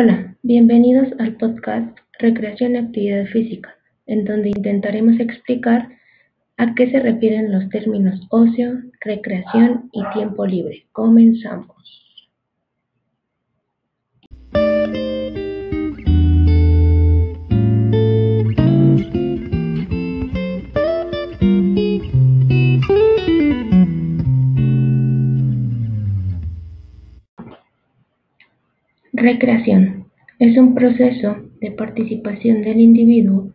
Hola, bienvenidos al podcast Recreación y Actividad Física, en donde intentaremos explicar a qué se refieren los términos ocio, recreación y tiempo libre. Comenzamos. Recreación es un proceso de participación del individuo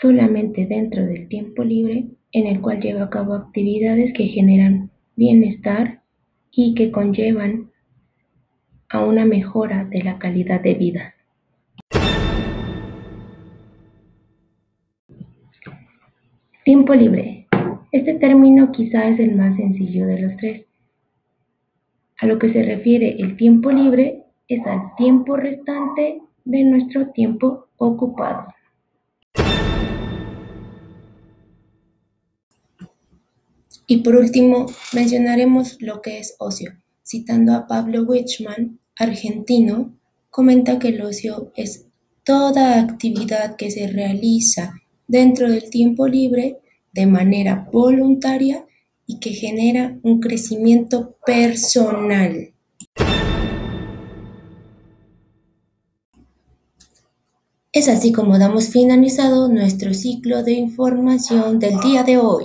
solamente dentro del tiempo libre en el cual lleva a cabo actividades que generan bienestar y que conllevan a una mejora de la calidad de vida. Tiempo libre. Este término quizá es el más sencillo de los tres. A lo que se refiere el tiempo libre es al tiempo restante de nuestro tiempo ocupado. Y por último, mencionaremos lo que es ocio. Citando a Pablo Wichmann, argentino, comenta que el ocio es toda actividad que se realiza dentro del tiempo libre de manera voluntaria y que genera un crecimiento personal. Es así como damos finalizado nuestro ciclo de información del día de hoy.